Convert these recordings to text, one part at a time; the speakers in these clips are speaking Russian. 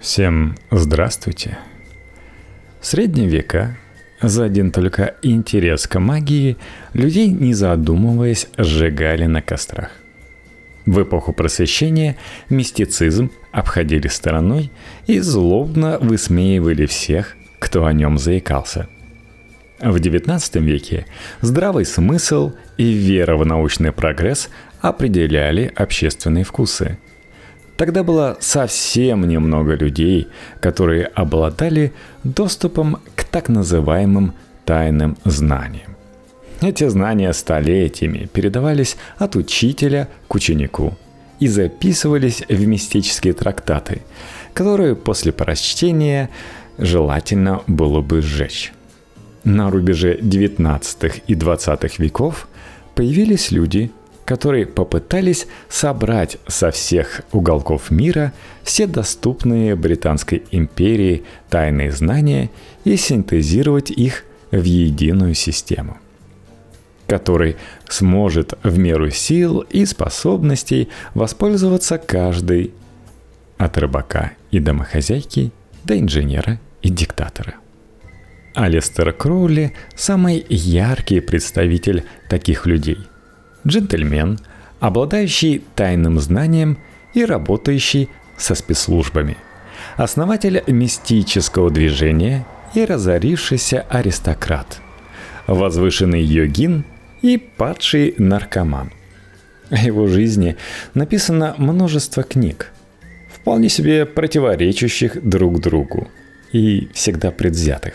Всем здравствуйте. В средние века за один только интерес к магии людей, не задумываясь, сжигали на кострах. В эпоху просвещения мистицизм обходили стороной и злобно высмеивали всех, кто о нем заикался. В XIX веке здравый смысл и вера в научный прогресс определяли общественные вкусы – Тогда было совсем немного людей, которые обладали доступом к так называемым тайным знаниям. Эти знания столетиями передавались от учителя к ученику и записывались в мистические трактаты, которые после прочтения желательно было бы сжечь. На рубеже 19 и 20 веков появились люди, которые попытались собрать со всех уголков мира все доступные Британской империи тайные знания и синтезировать их в единую систему, который сможет в меру сил и способностей воспользоваться каждый от рыбака и домохозяйки до инженера и диктатора. Алистер Кроули – самый яркий представитель таких людей – джентльмен, обладающий тайным знанием и работающий со спецслужбами, основатель мистического движения и разорившийся аристократ, возвышенный йогин и падший наркоман. О его жизни написано множество книг, вполне себе противоречащих друг другу и всегда предвзятых.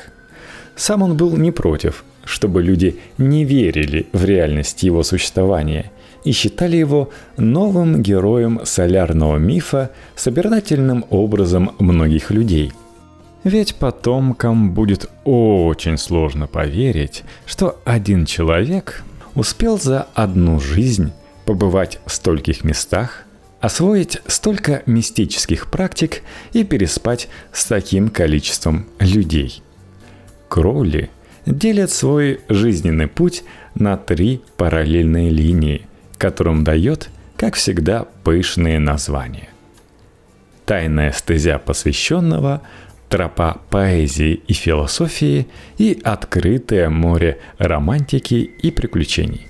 Сам он был не против – чтобы люди не верили в реальность его существования и считали его новым героем солярного мифа, собирательным образом многих людей. Ведь потомкам будет очень сложно поверить, что один человек успел за одну жизнь побывать в стольких местах, освоить столько мистических практик и переспать с таким количеством людей. Кроули делят свой жизненный путь на три параллельные линии, которым дает, как всегда, пышные названия. Тайная стезя посвященного, тропа поэзии и философии и открытое море романтики и приключений.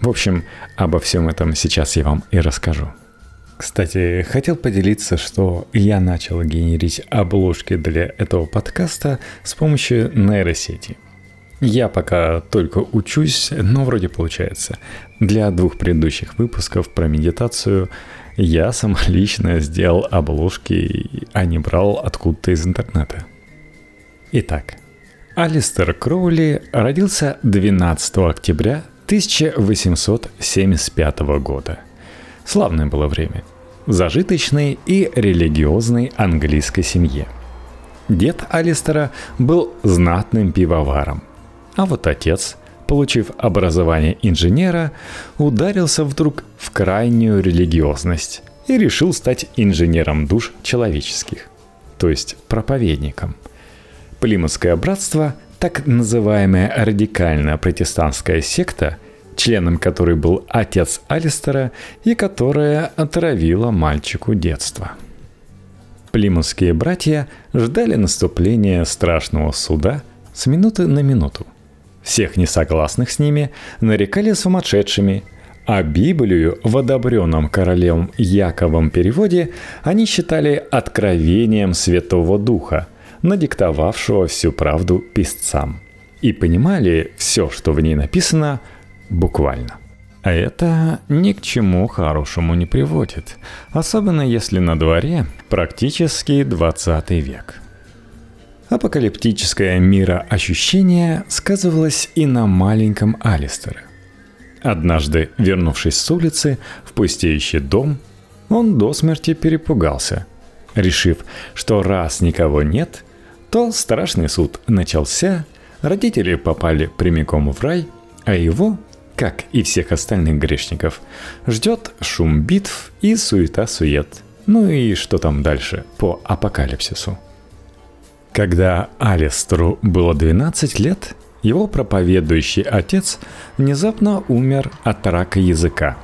В общем, обо всем этом сейчас я вам и расскажу. Кстати, хотел поделиться, что я начал генерить обложки для этого подкаста с помощью нейросети. Я пока только учусь, но вроде получается. Для двух предыдущих выпусков про медитацию я сам лично сделал обложки, а не брал откуда-то из интернета. Итак, Алистер Кроули родился 12 октября 1875 года. Славное было время. Зажиточной и религиозной английской семье. Дед Алистера был знатным пивоваром – а вот отец, получив образование инженера, ударился вдруг в крайнюю религиозность и решил стать инженером душ человеческих, то есть проповедником. Плимутское братство, так называемая радикальная протестантская секта, членом которой был отец Алистера и которая отравила мальчику детство. Плимутские братья ждали наступления страшного суда с минуты на минуту. Всех несогласных с ними нарекали сумасшедшими, а Библию в одобренном королем Яковом переводе они считали откровением Святого Духа, надиктовавшего всю правду писцам. И понимали все, что в ней написано, буквально. А это ни к чему хорошему не приводит, особенно если на дворе практически 20 век – Апокалиптическое мироощущение сказывалось и на маленьком Алистере. Однажды, вернувшись с улицы в пустеющий дом, он до смерти перепугался, решив, что раз никого нет, то страшный суд начался, родители попали прямиком в рай, а его, как и всех остальных грешников, ждет шум битв и суета-сует. Ну и что там дальше по апокалипсису. Когда Алистеру было 12 лет, его проповедующий отец внезапно умер от рака языка.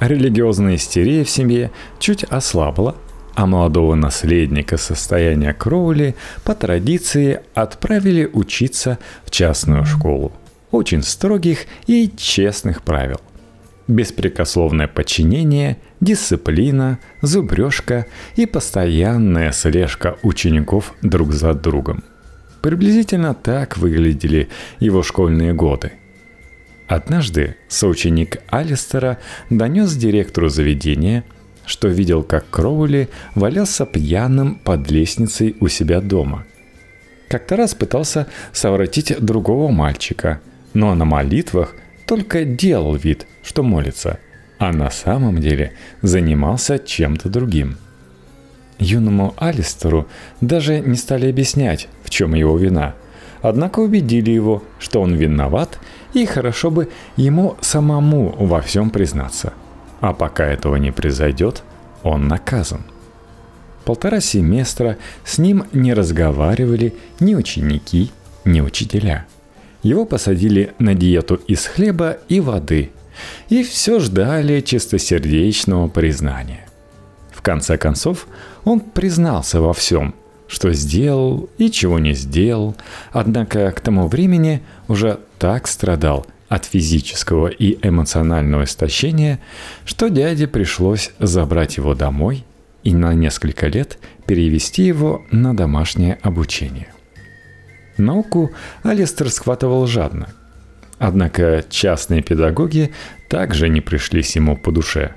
Религиозная истерия в семье чуть ослабла, а молодого наследника состояния Кроули по традиции отправили учиться в частную школу. Очень строгих и честных правил. Беспрекословное подчинение, дисциплина, зубрежка и постоянная слежка учеников друг за другом. Приблизительно так выглядели его школьные годы. Однажды соученик Алистера донес директору заведения – что видел, как Кроули валялся пьяным под лестницей у себя дома. Как-то раз пытался совратить другого мальчика, но на молитвах только делал вид, что молится, а на самом деле занимался чем-то другим. Юному Алистеру даже не стали объяснять, в чем его вина, однако убедили его, что он виноват и хорошо бы ему самому во всем признаться – а пока этого не произойдет, он наказан. Полтора семестра с ним не разговаривали ни ученики, ни учителя. Его посадили на диету из хлеба и воды, и все ждали чистосердечного признания. В конце концов, он признался во всем, что сделал и чего не сделал, однако к тому времени уже так страдал от физического и эмоционального истощения, что дяде пришлось забрать его домой и на несколько лет перевести его на домашнее обучение. Науку Алистер схватывал жадно. Однако частные педагоги также не пришлись ему по душе.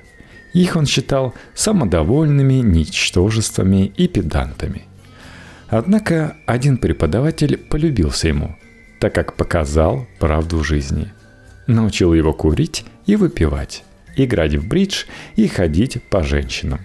Их он считал самодовольными ничтожествами и педантами. Однако один преподаватель полюбился ему, так как показал правду жизни – научил его курить и выпивать, играть в бридж и ходить по женщинам.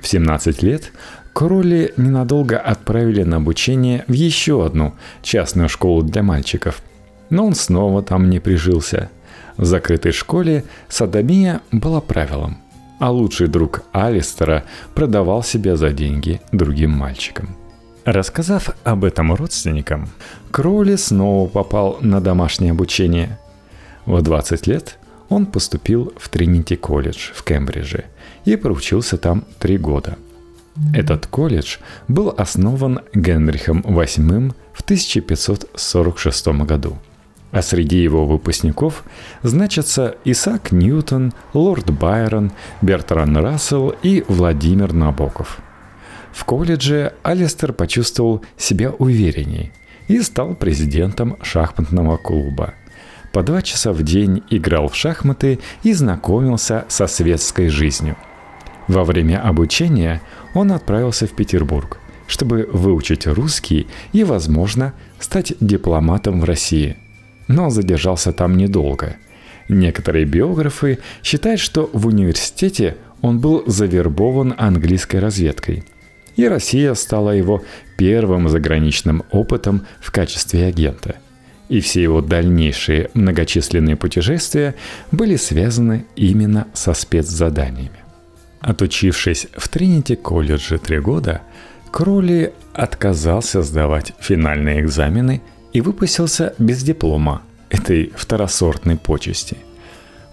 В 17 лет Кроли ненадолго отправили на обучение в еще одну частную школу для мальчиков, но он снова там не прижился. В закрытой школе садомия была правилом, а лучший друг Алистера продавал себя за деньги другим мальчикам. Рассказав об этом родственникам, Кроули снова попал на домашнее обучение – в 20 лет он поступил в Тринити колледж в Кембридже и проучился там три года. Этот колледж был основан Генрихом VIII в 1546 году. А среди его выпускников значатся Исаак Ньютон, Лорд Байрон, Бертран Рассел и Владимир Набоков. В колледже Алистер почувствовал себя уверенней и стал президентом шахматного клуба – по два часа в день играл в шахматы и знакомился со светской жизнью. Во время обучения он отправился в Петербург, чтобы выучить русский и, возможно, стать дипломатом в России. Но задержался там недолго. Некоторые биографы считают, что в университете он был завербован английской разведкой. И Россия стала его первым заграничным опытом в качестве агента – и все его дальнейшие многочисленные путешествия были связаны именно со спецзаданиями. Отучившись в Тринити колледже три года, Кроли отказался сдавать финальные экзамены и выпустился без диплома этой второсортной почести.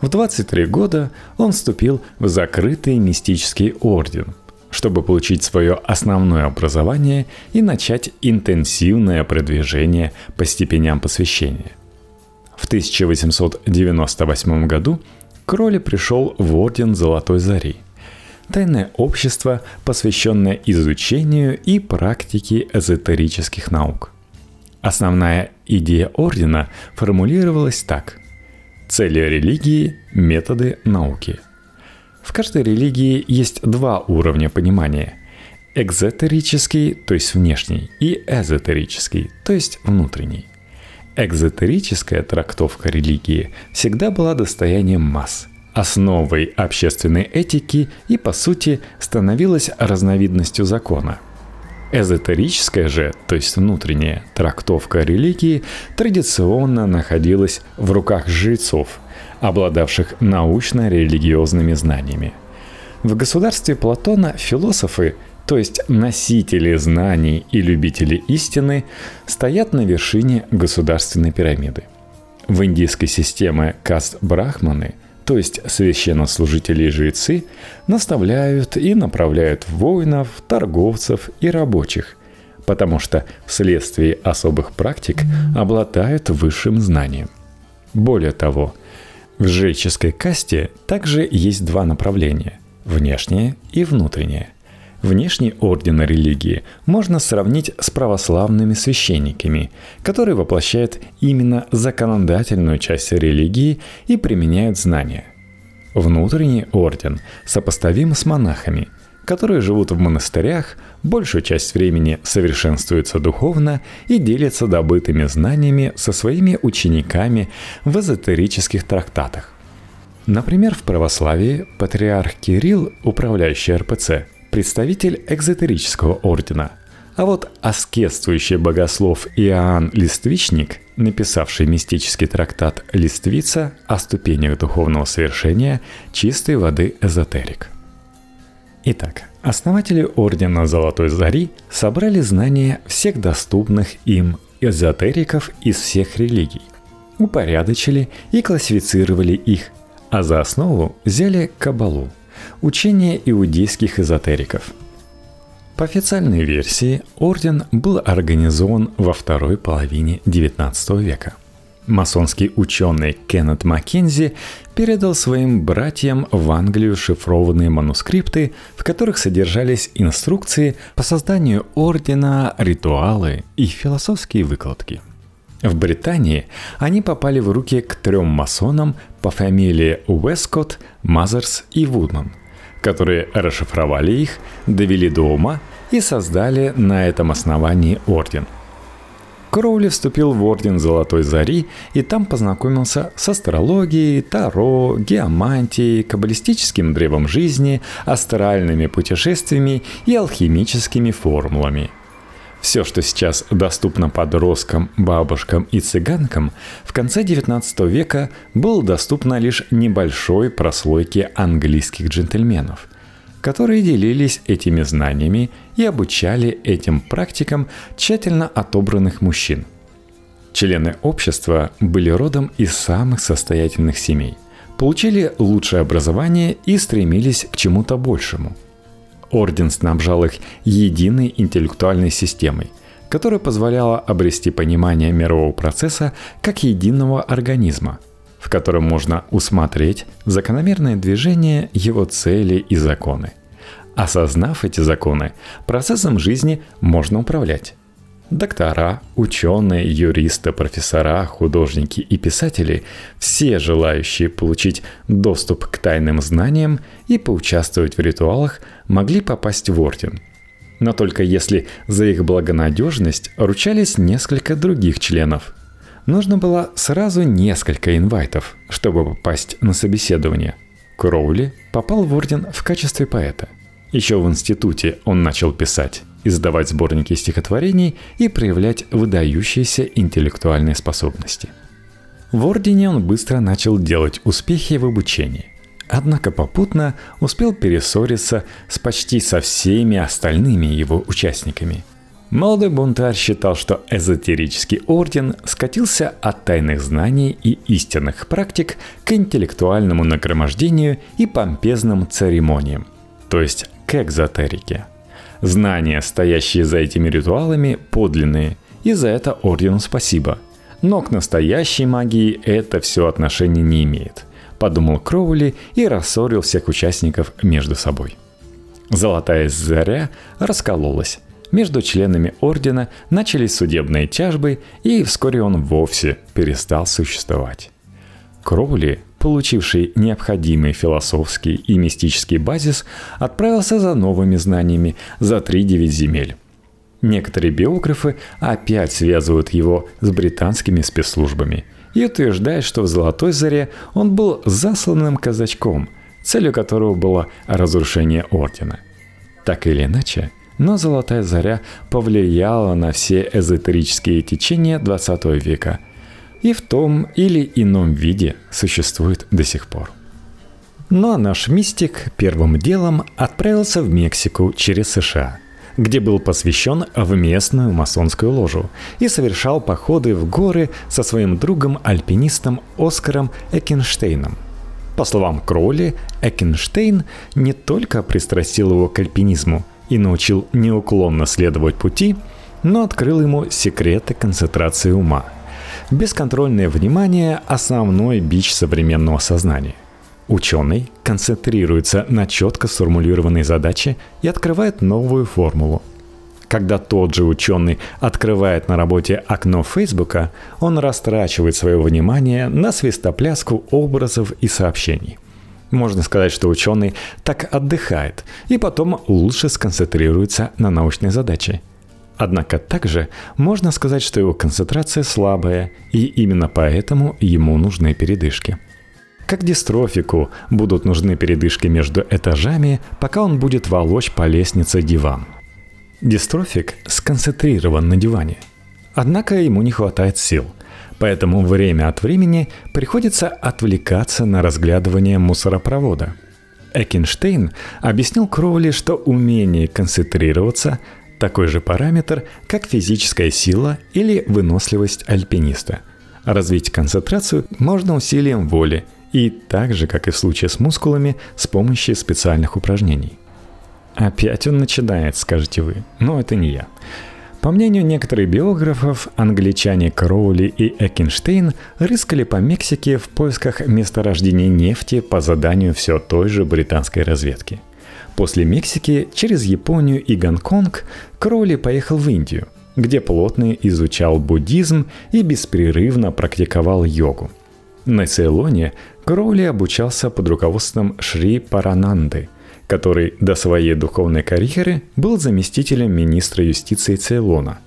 В 23 года он вступил в закрытый мистический орден – чтобы получить свое основное образование и начать интенсивное продвижение по степеням посвящения. В 1898 году Кроли пришел в Орден Золотой Зари – тайное общество, посвященное изучению и практике эзотерических наук. Основная идея ордена формулировалась так – цели религии, методы науки – в каждой религии есть два уровня понимания. Экзотерический, то есть внешний, и эзотерический, то есть внутренний. Экзотерическая трактовка религии всегда была достоянием масс, основой общественной этики и, по сути, становилась разновидностью закона – Эзотерическая же, то есть внутренняя трактовка религии, традиционно находилась в руках жрецов, обладавших научно-религиозными знаниями. В государстве Платона философы, то есть носители знаний и любители истины, стоят на вершине государственной пирамиды. В индийской системе каст брахманы, то есть священнослужители и жрецы, наставляют и направляют воинов, торговцев и рабочих, потому что вследствие особых практик обладают высшим знанием. Более того, в жреческой касте также есть два направления – внешнее и внутреннее. Внешний орден религии можно сравнить с православными священниками, которые воплощают именно законодательную часть религии и применяют знания. Внутренний орден сопоставим с монахами, которые живут в монастырях, большую часть времени совершенствуются духовно и делятся добытыми знаниями со своими учениками в эзотерических трактатах. Например, в православии патриарх Кирилл, управляющий РПЦ, представитель экзотерического ордена. А вот аскетствующий богослов Иоанн Листвичник, написавший мистический трактат «Листвица» о ступенях духовного совершения, чистой воды эзотерик. Итак, основатели Ордена Золотой Зари собрали знания всех доступных им эзотериков из всех религий, упорядочили и классифицировали их, а за основу взяли Кабалу – Учение иудейских эзотериков. По официальной версии, орден был организован во второй половине XIX века. Масонский ученый Кеннет Маккензи передал своим братьям в Англию шифрованные манускрипты, в которых содержались инструкции по созданию ордена, ритуалы и философские выкладки. В Британии они попали в руки к трем масонам по фамилии Уэскотт, Мазерс и Вудман, которые расшифровали их, довели до ума и создали на этом основании орден. Кроули вступил в орден Золотой Зари и там познакомился с астрологией, таро, геомантией, каббалистическим древом жизни, астральными путешествиями и алхимическими формулами – все, что сейчас доступно подросткам, бабушкам и цыганкам, в конце XIX века было доступно лишь небольшой прослойке английских джентльменов, которые делились этими знаниями и обучали этим практикам тщательно отобранных мужчин. Члены общества были родом из самых состоятельных семей, получили лучшее образование и стремились к чему-то большему – Орден снабжал их единой интеллектуальной системой, которая позволяла обрести понимание мирового процесса как единого организма, в котором можно усмотреть закономерное движение его цели и законы. Осознав эти законы, процессом жизни можно управлять. Доктора, ученые, юристы, профессора, художники и писатели – все желающие получить доступ к тайным знаниям и поучаствовать в ритуалах могли попасть в орден. Но только если за их благонадежность ручались несколько других членов. Нужно было сразу несколько инвайтов, чтобы попасть на собеседование. Кроули попал в орден в качестве поэта. Еще в институте он начал писать издавать сборники стихотворений и проявлять выдающиеся интеллектуальные способности. В Ордене он быстро начал делать успехи в обучении. Однако попутно успел перессориться с почти со всеми остальными его участниками. Молодой бунтарь считал, что эзотерический орден скатился от тайных знаний и истинных практик к интеллектуальному нагромождению и помпезным церемониям, то есть к экзотерике – Знания, стоящие за этими ритуалами, подлинные, и за это ордену спасибо. Но к настоящей магии это все отношения не имеет, подумал Кроули и рассорил всех участников между собой. Золотая заря раскололась. Между членами ордена начались судебные тяжбы, и вскоре он вовсе перестал существовать. Кроули получивший необходимый философский и мистический базис, отправился за новыми знаниями за три девять земель. Некоторые биографы опять связывают его с британскими спецслужбами и утверждают, что в «Золотой заре» он был засланным казачком, целью которого было разрушение ордена. Так или иначе, но «Золотая заря» повлияла на все эзотерические течения XX века – и в том или ином виде существует до сих пор. А наш мистик первым делом отправился в Мексику через США, где был посвящен в местную масонскую ложу и совершал походы в горы со своим другом-альпинистом Оскаром Экенштейном. По словам Кроули, Экенштейн не только пристрастил его к альпинизму и научил неуклонно следовать пути, но открыл ему секреты концентрации ума. Бесконтрольное внимание – основной бич современного сознания. Ученый концентрируется на четко сформулированной задаче и открывает новую формулу. Когда тот же ученый открывает на работе окно Фейсбука, он растрачивает свое внимание на свистопляску образов и сообщений. Можно сказать, что ученый так отдыхает и потом лучше сконцентрируется на научной задаче. Однако также можно сказать, что его концентрация слабая, и именно поэтому ему нужны передышки – как дистрофику будут нужны передышки между этажами, пока он будет волочь по лестнице диван. Дистрофик сконцентрирован на диване. Однако ему не хватает сил, поэтому время от времени приходится отвлекаться на разглядывание мусоропровода. Экинштейн объяснил Кроули, что умение концентрироваться – такой же параметр, как физическая сила или выносливость альпиниста. Развить концентрацию можно усилием воли – и так же, как и в случае с мускулами, с помощью специальных упражнений. Опять он начинает, скажете вы, но это не я. По мнению некоторых биографов, англичане Кроули и Экинштейн рыскали по Мексике в поисках месторождений нефти по заданию все той же британской разведки. После Мексики через Японию и Гонконг Кроули поехал в Индию, где плотно изучал буддизм и беспрерывно практиковал йогу. На Цейлоне Кроули обучался под руководством Шри Парананды, который до своей духовной карьеры был заместителем министра юстиции Цейлона.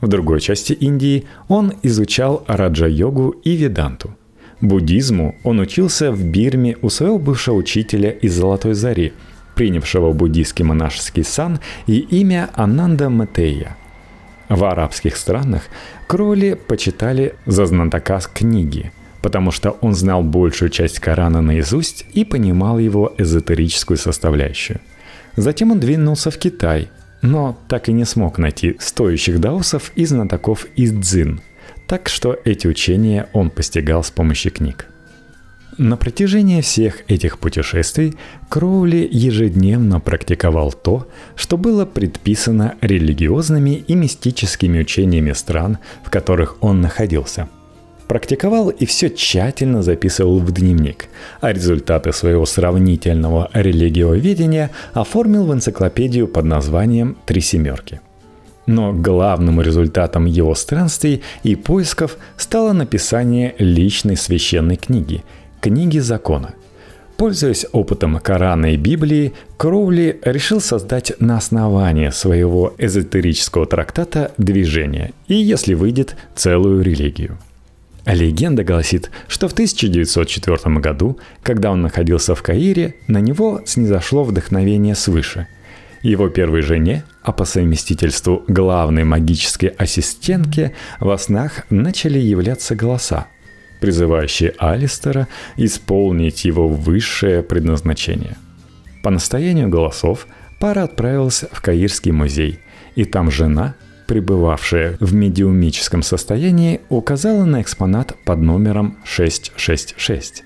В другой части Индии он изучал раджа-йогу и веданту. Буддизму он учился в Бирме у своего бывшего учителя из Золотой Зари, принявшего буддийский монашеский сан и имя Ананда Матея. В арабских странах Кроули почитали за знатока книги – потому что он знал большую часть Корана наизусть и понимал его эзотерическую составляющую. Затем он двинулся в Китай, но так и не смог найти стоящих даосов и знатоков из дзин, так что эти учения он постигал с помощью книг. На протяжении всех этих путешествий Кроули ежедневно практиковал то, что было предписано религиозными и мистическими учениями стран, в которых он находился – практиковал и все тщательно записывал в дневник, а результаты своего сравнительного религиоведения оформил в энциклопедию под названием «Три семерки». Но главным результатом его странствий и поисков стало написание личной священной книги – книги закона. Пользуясь опытом Корана и Библии, Кроули решил создать на основании своего эзотерического трактата движение и, если выйдет, целую религию – легенда гласит, что в 1904 году, когда он находился в Каире, на него снизошло вдохновение свыше. Его первой жене, а по совместительству главной магической ассистентке, во снах начали являться голоса, призывающие Алистера исполнить его высшее предназначение. По настоянию голосов пара отправилась в Каирский музей, и там жена пребывавшая в медиумическом состоянии, указала на экспонат под номером 666.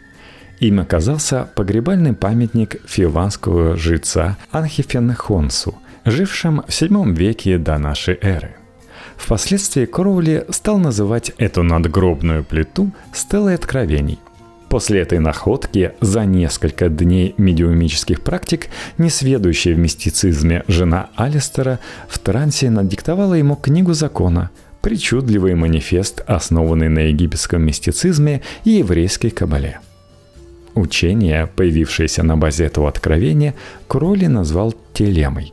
Им оказался погребальный памятник фиванского жреца Анхифенхонсу, жившим в VII веке до нашей эры. Впоследствии Кроули стал называть эту надгробную плиту стелой откровений – После этой находки за несколько дней медиумических практик несведущая в мистицизме жена Алистера в трансе надиктовала ему книгу закона, причудливый манифест, основанный на египетском мистицизме и еврейской кабале. Учение, появившееся на базе этого откровения, Кроли назвал телемой.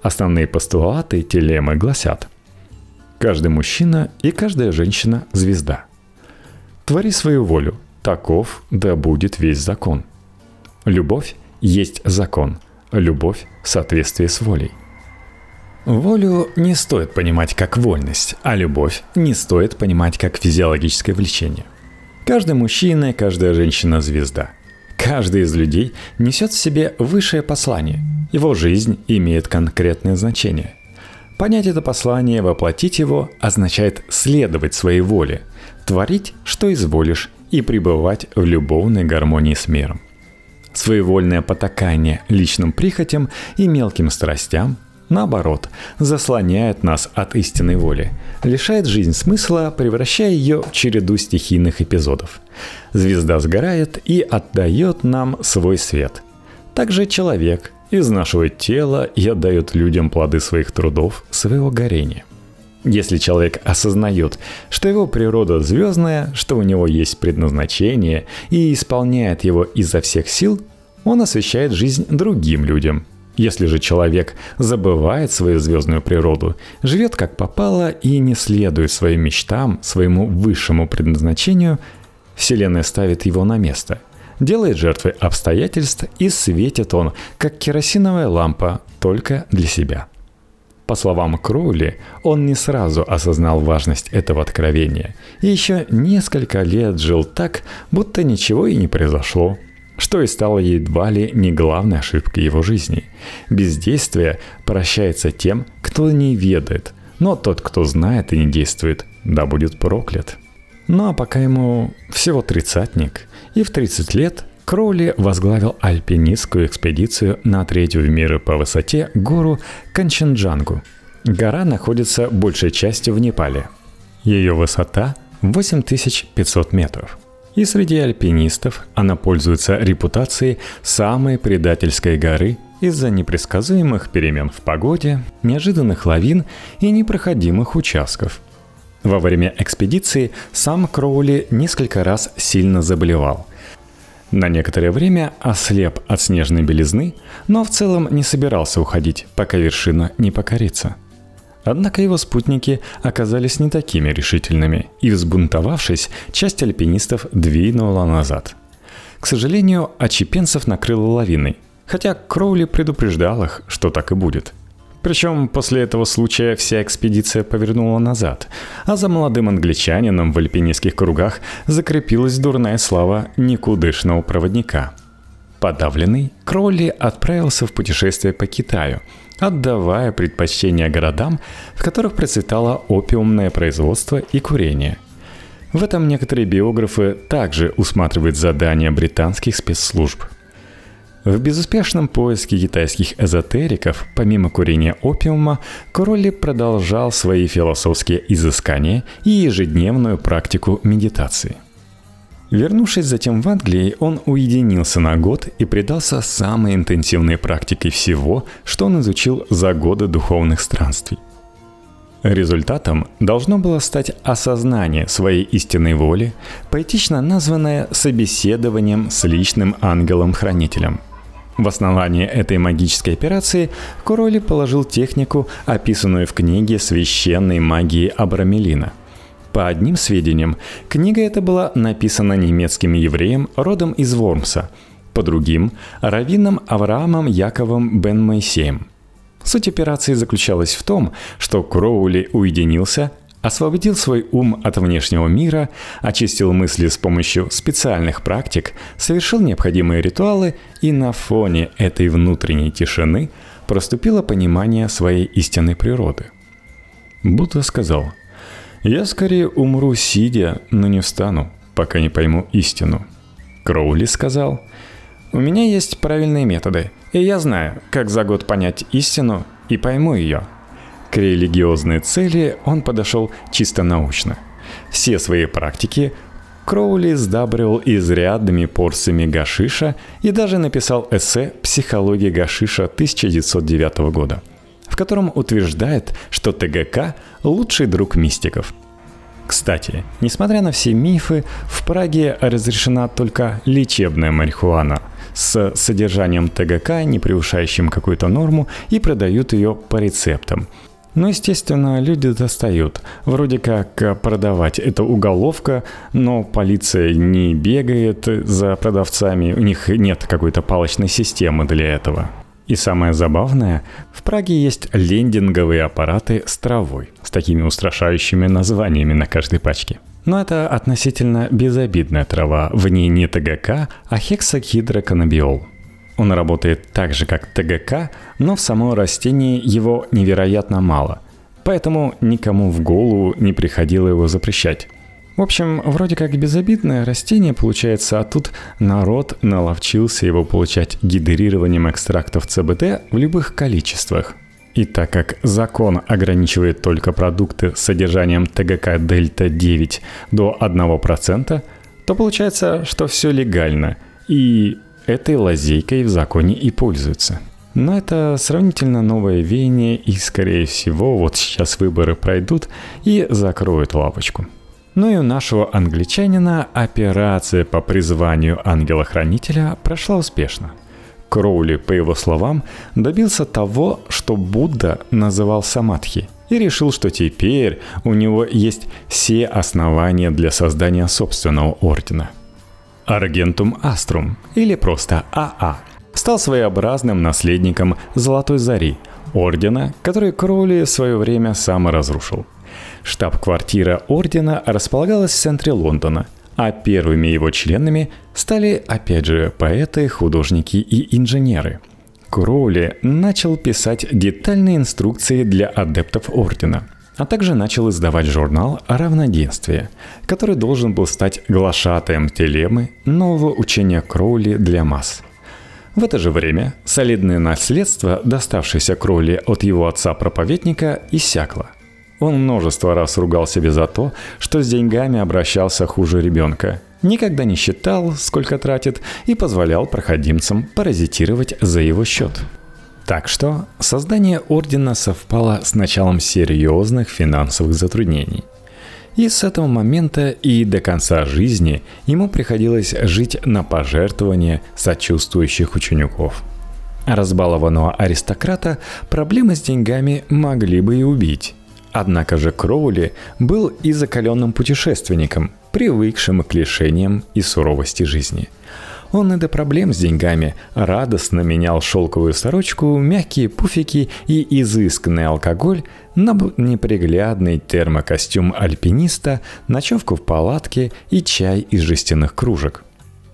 Основные постулаты телемы гласят «Каждый мужчина и каждая женщина – звезда. Твори свою волю, таков да будет весь закон. Любовь есть закон, любовь в соответствии с волей. Волю не стоит понимать как вольность, а любовь не стоит понимать как физиологическое влечение. Каждый мужчина и каждая женщина – звезда. Каждый из людей несет в себе высшее послание. Его жизнь имеет конкретное значение. Понять это послание, воплотить его, означает следовать своей воле, творить, что изволишь, и пребывать в любовной гармонии с миром. Своевольное потакание личным прихотям и мелким страстям наоборот, заслоняет нас от истинной воли, лишает жизнь смысла, превращая ее в череду стихийных эпизодов. Звезда сгорает и отдает нам свой свет. Также человек изнашивает тело и отдает людям плоды своих трудов, своего горения. Если человек осознает, что его природа звездная, что у него есть предназначение и исполняет его изо всех сил, он освещает жизнь другим людям – если же человек забывает свою звездную природу, живет как попало и не следует своим мечтам, своему высшему предназначению, Вселенная ставит его на место, делает жертвой обстоятельств и светит он, как керосиновая лампа, только для себя. По словам Кроули, он не сразу осознал важность этого откровения и еще несколько лет жил так, будто ничего и не произошло – что и стало едва ли не главной ошибкой его жизни. Бездействие прощается тем, кто не ведает, но тот, кто знает и не действует, да будет проклят. Ну а пока ему всего тридцатник, и в 30 лет Кроули возглавил альпинистскую экспедицию на третью в мире по высоте гору Канченджангу. Гора находится большей частью в Непале. Ее высота 8500 метров. И среди альпинистов она пользуется репутацией самой предательской горы из-за непредсказуемых перемен в погоде, неожиданных лавин и непроходимых участков. Во время экспедиции сам Кроули несколько раз сильно заболевал. На некоторое время ослеп от снежной белизны, но в целом не собирался уходить, пока вершина не покорится – Однако его спутники оказались не такими решительными, и взбунтовавшись, часть альпинистов двинула назад. К сожалению, очепенцев накрыло лавиной, хотя Кроули предупреждал их, что так и будет. Причем после этого случая вся экспедиция повернула назад, а за молодым англичанином в альпинистских кругах закрепилась дурная слава никудышного проводника. Подавленный, Кроули отправился в путешествие по Китаю – отдавая предпочтение городам, в которых процветало опиумное производство и курение. В этом некоторые биографы также усматривают задания британских спецслужб. В безуспешном поиске китайских эзотериков, помимо курения опиума, Королли продолжал свои философские изыскания и ежедневную практику медитации – Вернувшись затем в Англии, он уединился на год и предался самой интенсивной практике всего, что он изучил за годы духовных странствий. Результатом должно было стать осознание своей истинной воли, поэтично названное собеседованием с личным ангелом-хранителем. В основании этой магической операции Короли положил технику, описанную в книге священной магии Абрамелина – по одним сведениям, книга эта была написана немецким евреем родом из Вормса, по другим – раввином Авраамом Яковом бен Моисеем. Суть операции заключалась в том, что Кроули уединился, освободил свой ум от внешнего мира, очистил мысли с помощью специальных практик, совершил необходимые ритуалы, и на фоне этой внутренней тишины проступило понимание своей истинной природы. Будда сказал – я скорее умру сидя, но не встану, пока не пойму истину. Кроули сказал, у меня есть правильные методы, и я знаю, как за год понять истину и пойму ее. К религиозной цели он подошел чисто научно. Все свои практики Кроули сдабривал изрядными порциями гашиша и даже написал эссе «Психология гашиша» 1909 года – в котором утверждает, что ТГК – лучший друг мистиков. Кстати, несмотря на все мифы, в Праге разрешена только лечебная марихуана с содержанием ТГК, не превышающим какую-то норму, и продают ее по рецептам. Но, естественно, люди достают. Вроде как продавать это уголовка, но полиция не бегает за продавцами, у них нет какой-то палочной системы для этого. И самое забавное, в Праге есть лендинговые аппараты с травой, с такими устрашающими названиями на каждой пачке. Но это относительно безобидная трава, в ней не ТГК, а хексагидроканабиол. Он работает так же, как ТГК, но в самом растении его невероятно мало, поэтому никому в голову не приходило его запрещать. В общем, вроде как безобидное растение получается, а тут народ наловчился его получать гидрированием экстрактов ЦБД в любых количествах. И так как закон ограничивает только продукты с содержанием ТГК дельта-9 до 1%, то получается, что все легально, и этой лазейкой в законе и пользуются. Но это сравнительно новое веяние, и, скорее всего, вот сейчас выборы пройдут и закроют лавочку. Ну и у нашего англичанина операция по призванию ангела-хранителя прошла успешно. Кроули, по его словам, добился того, что Будда называл самадхи, и решил, что теперь у него есть все основания для создания собственного ордена. Аргентум Аструм, или просто АА, стал своеобразным наследником Золотой Зари, ордена, который Кроули в свое время сам разрушил – Штаб-квартира ордена располагалась в центре Лондона, а первыми его членами стали, опять же, поэты, художники и инженеры. Кроули начал писать детальные инструкции для адептов ордена, а также начал издавать журнал «Равноденствие», который должен был стать глашатаем телемы нового учения Кроули для масс – в это же время солидное наследство, доставшееся Кроули от его отца-проповедника, иссякло – он множество раз ругал себя за то, что с деньгами обращался хуже ребенка. Никогда не считал, сколько тратит, и позволял проходимцам паразитировать за его счет. Так что создание ордена совпало с началом серьезных финансовых затруднений. И с этого момента и до конца жизни ему приходилось жить на пожертвования сочувствующих учеников. Разбалованного аристократа проблемы с деньгами могли бы и убить. Однако же Кроули был и закаленным путешественником, привыкшим к лишениям и суровости жизни. Он и до проблем с деньгами радостно менял шелковую сорочку, мягкие пуфики и изысканный алкоголь на неприглядный термокостюм альпиниста, ночевку в палатке и чай из жестяных кружек –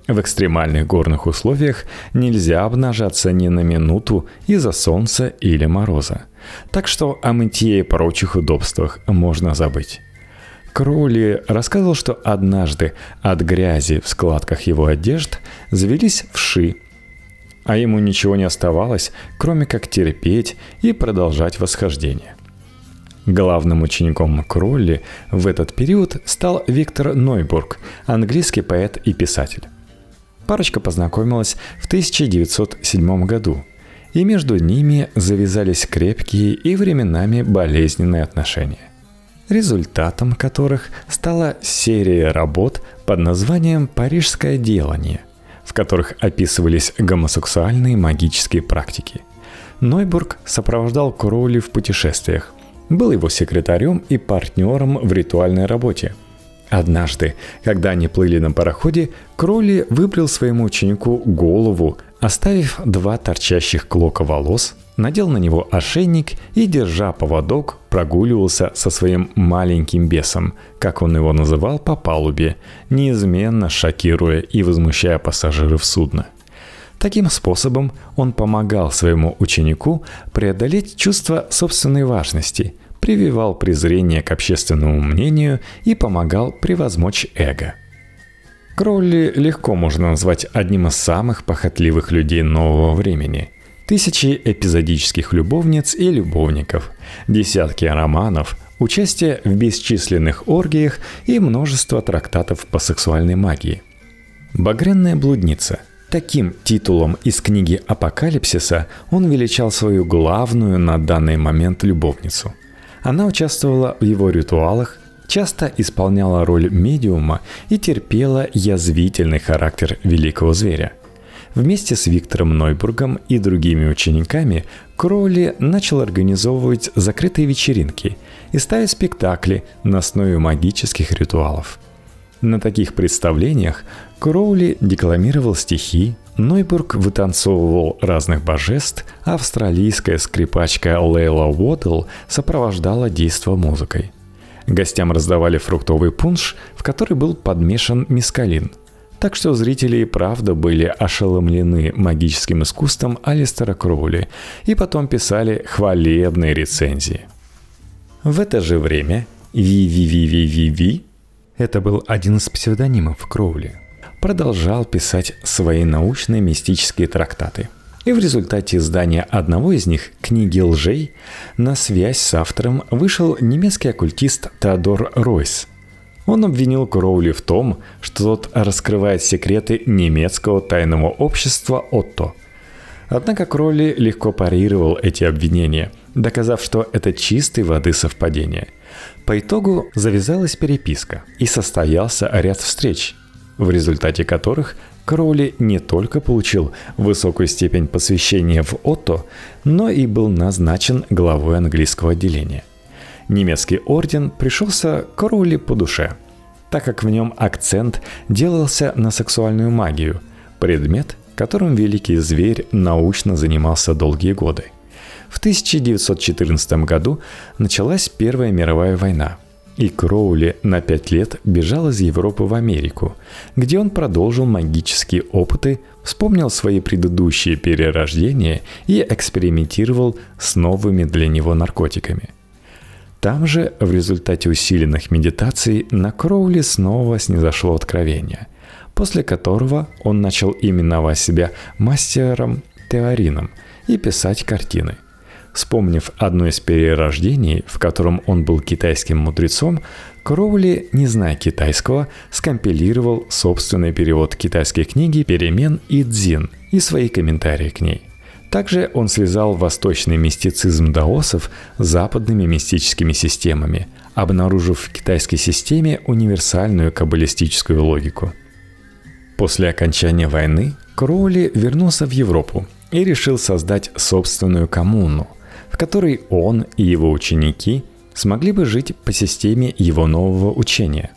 в экстремальных горных условиях нельзя обнажаться ни на минуту из-за солнца или мороза. Так что о мытье и прочих удобствах можно забыть. Кроули рассказывал, что однажды от грязи в складках его одежд завелись вши, а ему ничего не оставалось, кроме как терпеть и продолжать восхождение. Главным учеником Кролли в этот период стал Виктор Нойбург, английский поэт и писатель. Парочка познакомилась в 1907 году, и между ними завязались крепкие и временами болезненные отношения результатом которых стала серия работ под названием «Парижское делание», в которых описывались гомосексуальные магические практики. Нойбург сопровождал Кроули в путешествиях, был его секретарем и партнером в ритуальной работе – Однажды, когда они плыли на пароходе, Кроли выбрил своему ученику голову, оставив два торчащих клока волос, надел на него ошейник и, держа поводок, прогуливался со своим маленьким бесом, как он его называл по палубе, неизменно шокируя и возмущая пассажиров судна. Таким способом он помогал своему ученику преодолеть чувство собственной важности – прививал презрение к общественному мнению и помогал превозмочь эго. Кроули легко можно назвать одним из самых похотливых людей нового времени. Тысячи эпизодических любовниц и любовников, десятки романов, участие в бесчисленных оргиях и множество трактатов по сексуальной магии. «Багряная блудница» Таким титулом из книги Апокалипсиса он величал свою главную на данный момент любовницу – она участвовала в его ритуалах, часто исполняла роль медиума и терпела язвительный характер великого зверя. Вместе с Виктором Нойбургом и другими учениками Кроули начал организовывать закрытые вечеринки и ставить спектакли на основе магических ритуалов. На таких представлениях Кроули декламировал стихи, Нойбург вытанцовывал разных божеств, а австралийская скрипачка Лейла Уотл сопровождала действо музыкой. Гостям раздавали фруктовый пунш, в который был подмешан мискалин. Так что зрители и правда были ошеломлены магическим искусством Алистера Кроули и потом писали хвалебные рецензии. В это же время Ви-Ви-Ви-Ви-Ви-Ви это был один из псевдонимов Кроули, продолжал писать свои научные мистические трактаты. И в результате издания одного из них, книги лжей, на связь с автором вышел немецкий оккультист Теодор Ройс. Он обвинил Кроули в том, что тот раскрывает секреты немецкого тайного общества Отто. Однако Кроули легко парировал эти обвинения, доказав, что это чистой воды совпадение – по итогу завязалась переписка и состоялся ряд встреч, в результате которых Кроули не только получил высокую степень посвящения в Отто, но и был назначен главой английского отделения. Немецкий орден пришелся Кроули по душе, так как в нем акцент делался на сексуальную магию, предмет, которым великий зверь научно занимался долгие годы – в 1914 году началась Первая мировая война, и Кроули на пять лет бежал из Европы в Америку, где он продолжил магические опыты, вспомнил свои предыдущие перерождения и экспериментировал с новыми для него наркотиками. Там же, в результате усиленных медитаций, на Кроули снова снизошло откровение, после которого он начал именовать себя мастером-теорином и писать картины – Вспомнив одно из перерождений, в котором он был китайским мудрецом, Кроули, не зная китайского, скомпилировал собственный перевод китайской книги «Перемен» и «Дзин» и свои комментарии к ней. Также он связал восточный мистицизм даосов с западными мистическими системами, обнаружив в китайской системе универсальную каббалистическую логику. После окончания войны Кроули вернулся в Европу и решил создать собственную коммуну – в которой он и его ученики смогли бы жить по системе его нового учения.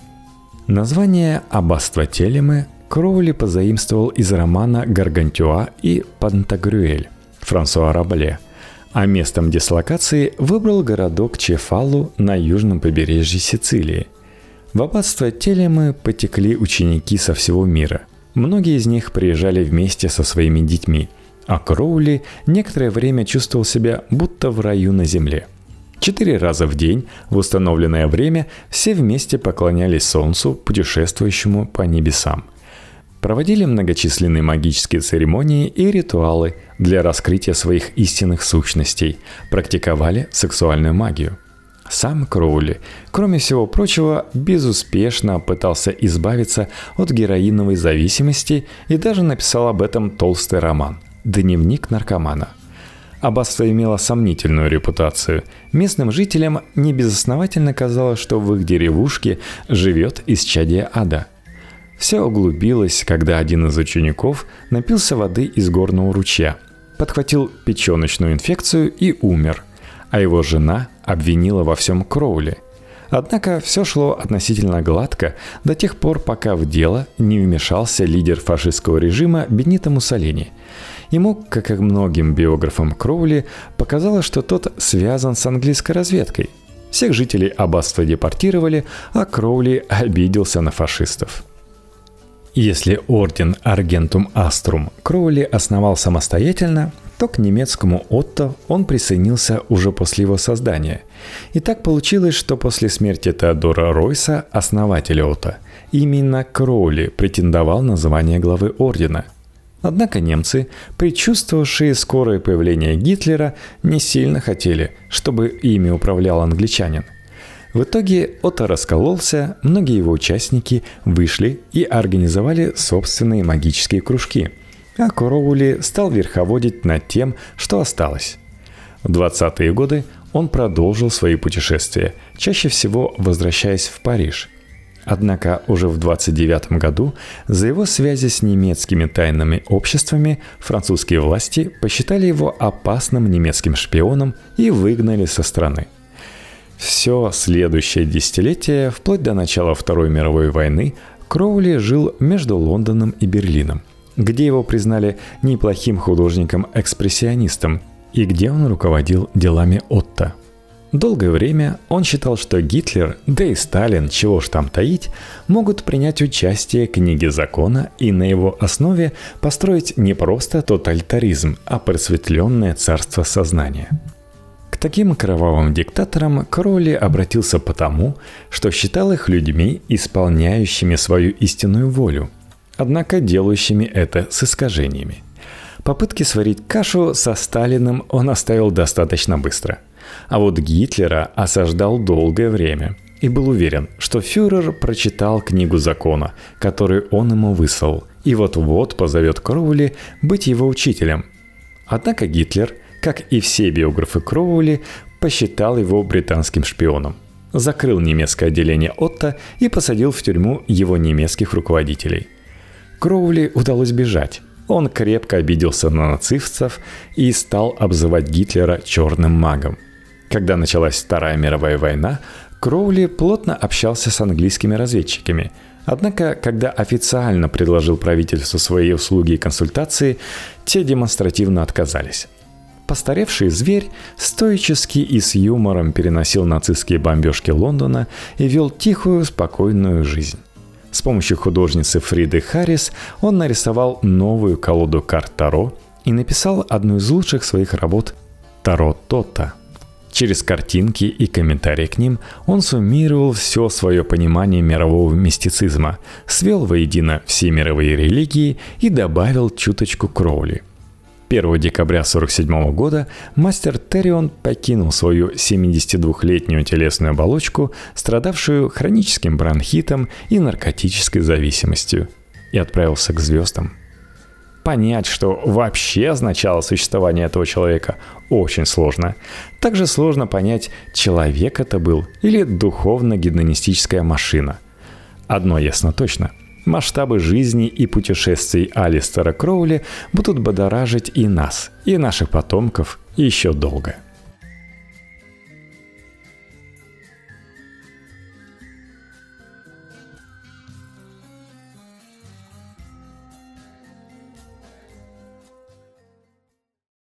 Название аббатства Телемы Кроули позаимствовал из романа «Гаргантюа» и «Пантагрюэль» Франсуа Рабле, а местом дислокации выбрал городок Чефалу на южном побережье Сицилии. В аббатство Телемы потекли ученики со всего мира. Многие из них приезжали вместе со своими детьми – а Кроули некоторое время чувствовал себя будто в раю на земле. Четыре раза в день в установленное время все вместе поклонялись Солнцу, путешествующему по небесам. Проводили многочисленные магические церемонии и ритуалы для раскрытия своих истинных сущностей, практиковали сексуальную магию. Сам Кроули, кроме всего прочего, безуспешно пытался избавиться от героиновой зависимости и даже написал об этом толстый роман – Дневник наркомана. Аббатство имело сомнительную репутацию. Местным жителям небезосновательно казалось, что в их деревушке живет исчадие ада. Все углубилось, когда один из учеников напился воды из горного ручья, подхватил печеночную инфекцию и умер, а его жена обвинила во всем Кроули – Однако все шло относительно гладко до тех пор, пока в дело не вмешался лидер фашистского режима Бенито Муссолини. Ему, как и многим биографам Кроули, показалось, что тот связан с английской разведкой. Всех жителей аббатства депортировали, а Кроули обиделся на фашистов. Если орден Аргентум Аструм Кроули основал самостоятельно, то к немецкому Отто он присоединился уже после его создания. И так получилось, что после смерти Теодора Ройса, основателя Отто, именно Кроули претендовал на звание главы ордена – Однако немцы, предчувствовавшие скорое появление Гитлера, не сильно хотели, чтобы ими управлял англичанин. В итоге Отто раскололся, многие его участники вышли и организовали собственные магические кружки, а Короули стал верховодить над тем, что осталось. В 20-е годы он продолжил свои путешествия, чаще всего возвращаясь в Париж – Однако уже в 29 году за его связи с немецкими тайными обществами французские власти посчитали его опасным немецким шпионом и выгнали со страны. Все следующее десятилетие, вплоть до начала Второй мировой войны, Кроули жил между Лондоном и Берлином, где его признали неплохим художником-экспрессионистом и где он руководил делами Отто – Долгое время он считал, что Гитлер, да и Сталин, чего ж там таить, могут принять участие в книге закона и на его основе построить не просто тоталитаризм, а просветленное царство сознания. Таким кровавым диктаторам Кроули обратился потому, что считал их людьми, исполняющими свою истинную волю, однако делающими это с искажениями. Попытки сварить кашу со Сталиным он оставил достаточно быстро. А вот Гитлера осаждал долгое время и был уверен, что фюрер прочитал книгу закона, которую он ему выслал, и вот-вот позовет Кроули быть его учителем. Однако Гитлер, как и все биографы Кроули, посчитал его британским шпионом, закрыл немецкое отделение Отто и посадил в тюрьму его немецких руководителей. Кроули удалось бежать. Он крепко обиделся на нацистов и стал обзывать Гитлера черным магом. Когда началась Вторая мировая война, Кроули плотно общался с английскими разведчиками. Однако, когда официально предложил правительству свои услуги и консультации, те демонстративно отказались. Постаревший зверь стоически и с юмором переносил нацистские бомбежки Лондона и вел тихую, спокойную жизнь. С помощью художницы Фриды Харрис он нарисовал новую колоду карт Таро и написал одну из лучших своих работ «Таро Тота», Через картинки и комментарии к ним он суммировал все свое понимание мирового мистицизма, свел воедино все мировые религии и добавил чуточку Кроули. 1 декабря 1947 года мастер Террион покинул свою 72-летнюю телесную оболочку, страдавшую хроническим бронхитом и наркотической зависимостью, и отправился к звездам – Понять, что вообще означало существование этого человека, очень сложно. Также сложно понять, человек это был или духовно-гедонистическая машина. Одно ясно точно. Масштабы жизни и путешествий Алистера Кроули будут бодоражить и нас, и наших потомков еще долго.